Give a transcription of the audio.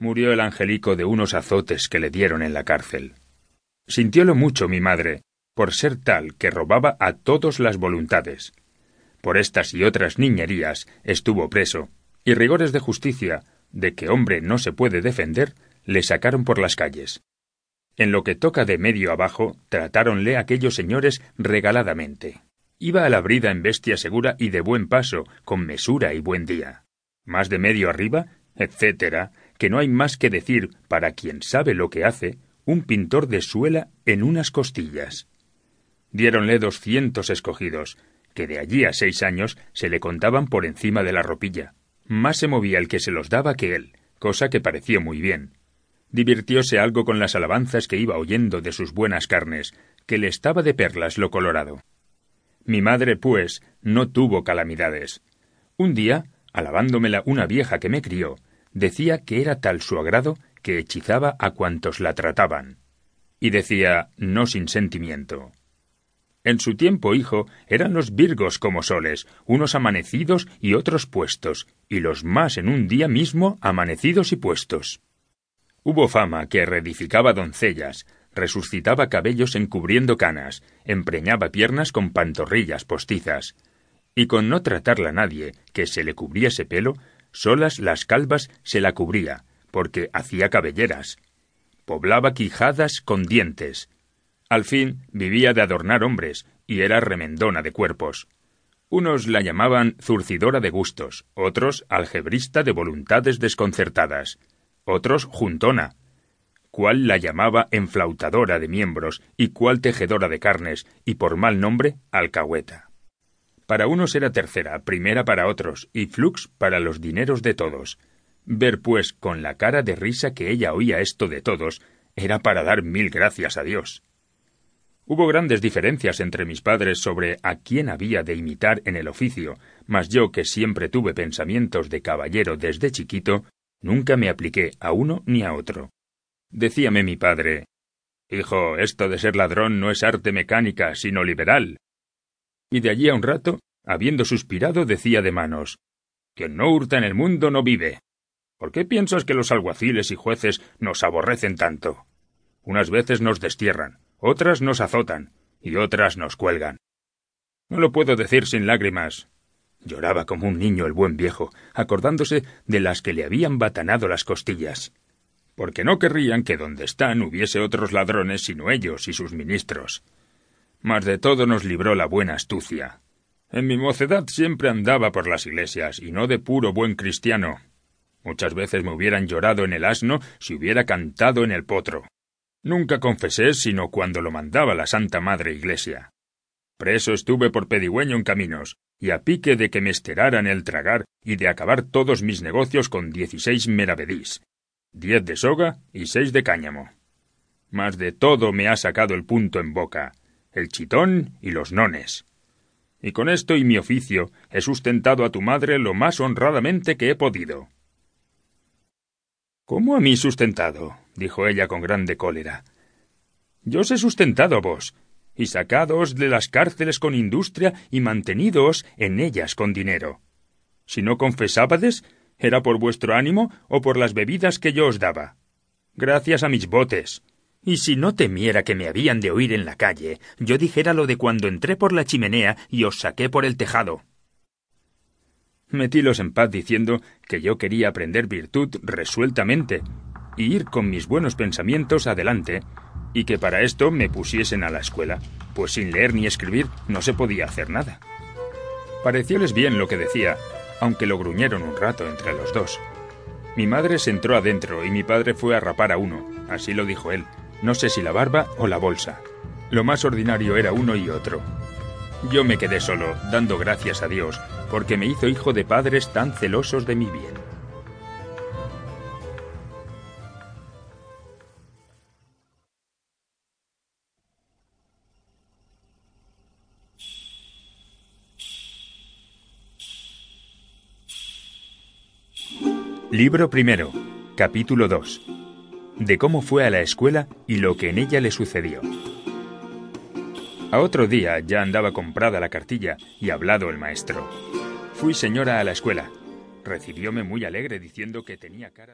Murió el angelico de unos azotes que le dieron en la cárcel. Sintiólo mucho mi madre, por ser tal que robaba a todos las voluntades. Por estas y otras niñerías estuvo preso, y rigores de justicia, de que hombre no se puede defender, le sacaron por las calles. En lo que toca de medio abajo, tratáronle aquellos señores regaladamente. Iba a la brida en bestia segura y de buen paso, con mesura y buen día. Más de medio arriba, etcétera, que no hay más que decir para quien sabe lo que hace, un pintor de suela en unas costillas. Diéronle doscientos escogidos, que de allí a seis años se le contaban por encima de la ropilla. Más se movía el que se los daba que él, cosa que pareció muy bien. Divirtióse algo con las alabanzas que iba oyendo de sus buenas carnes, que le estaba de perlas lo colorado. Mi madre, pues, no tuvo calamidades. Un día, alabándomela una vieja que me crió, decía que era tal su agrado que hechizaba a cuantos la trataban. Y decía, no sin sentimiento. En su tiempo, hijo, eran los virgos como soles, unos amanecidos y otros puestos, y los más en un día mismo amanecidos y puestos. Hubo fama que reedificaba doncellas, resucitaba cabellos encubriendo canas, empreñaba piernas con pantorrillas postizas, y con no tratarla nadie que se le cubriese pelo, solas las calvas se la cubría, porque hacía cabelleras. Poblaba quijadas con dientes. Al fin vivía de adornar hombres, y era remendona de cuerpos. Unos la llamaban zurcidora de gustos, otros algebrista de voluntades desconcertadas otros juntona, cuál la llamaba enflautadora de miembros y cuál tejedora de carnes, y por mal nombre, alcahueta. Para unos era tercera, primera para otros, y flux para los dineros de todos. Ver, pues, con la cara de risa que ella oía esto de todos, era para dar mil gracias a Dios. Hubo grandes diferencias entre mis padres sobre a quién había de imitar en el oficio, mas yo que siempre tuve pensamientos de caballero desde chiquito, Nunca me apliqué a uno ni a otro. Decíame mi padre Hijo, esto de ser ladrón no es arte mecánica, sino liberal. Y de allí a un rato, habiendo suspirado, decía de manos Quien no hurta en el mundo no vive. ¿Por qué piensas que los alguaciles y jueces nos aborrecen tanto? Unas veces nos destierran, otras nos azotan, y otras nos cuelgan. No lo puedo decir sin lágrimas, Lloraba como un niño el buen viejo, acordándose de las que le habían batanado las costillas. Porque no querrían que donde están hubiese otros ladrones sino ellos y sus ministros. Mas de todo nos libró la buena astucia. En mi mocedad siempre andaba por las iglesias, y no de puro buen cristiano. Muchas veces me hubieran llorado en el asno si hubiera cantado en el potro. Nunca confesé sino cuando lo mandaba la Santa Madre Iglesia. Preso estuve por pedigüeño en caminos, y a pique de que me esteraran el tragar y de acabar todos mis negocios con dieciséis meravedís, diez de soga y seis de cáñamo. Mas de todo me ha sacado el punto en boca, el chitón y los nones. Y con esto y mi oficio he sustentado a tu madre lo más honradamente que he podido. ¿Cómo a mí sustentado? dijo ella con grande cólera. Yo os he sustentado a vos, y sacados de las cárceles con industria y mantenidos en ellas con dinero. Si no confesábades, era por vuestro ánimo o por las bebidas que yo os daba. Gracias a mis botes. Y si no temiera que me habían de oír en la calle, yo dijera lo de cuando entré por la chimenea y os saqué por el tejado. Metílos en paz diciendo que yo quería aprender virtud resueltamente y ir con mis buenos pensamientos adelante, y que para esto me pusiesen a la escuela, pues sin leer ni escribir no se podía hacer nada. Parecióles bien lo que decía, aunque lo gruñeron un rato entre los dos. Mi madre se entró adentro y mi padre fue a rapar a uno, así lo dijo él, no sé si la barba o la bolsa. Lo más ordinario era uno y otro. Yo me quedé solo, dando gracias a Dios, porque me hizo hijo de padres tan celosos de mi bien. Libro primero, capítulo 2. De cómo fue a la escuela y lo que en ella le sucedió. A otro día ya andaba comprada la cartilla y hablado el maestro. Fui señora a la escuela. Recibióme muy alegre diciendo que tenía cara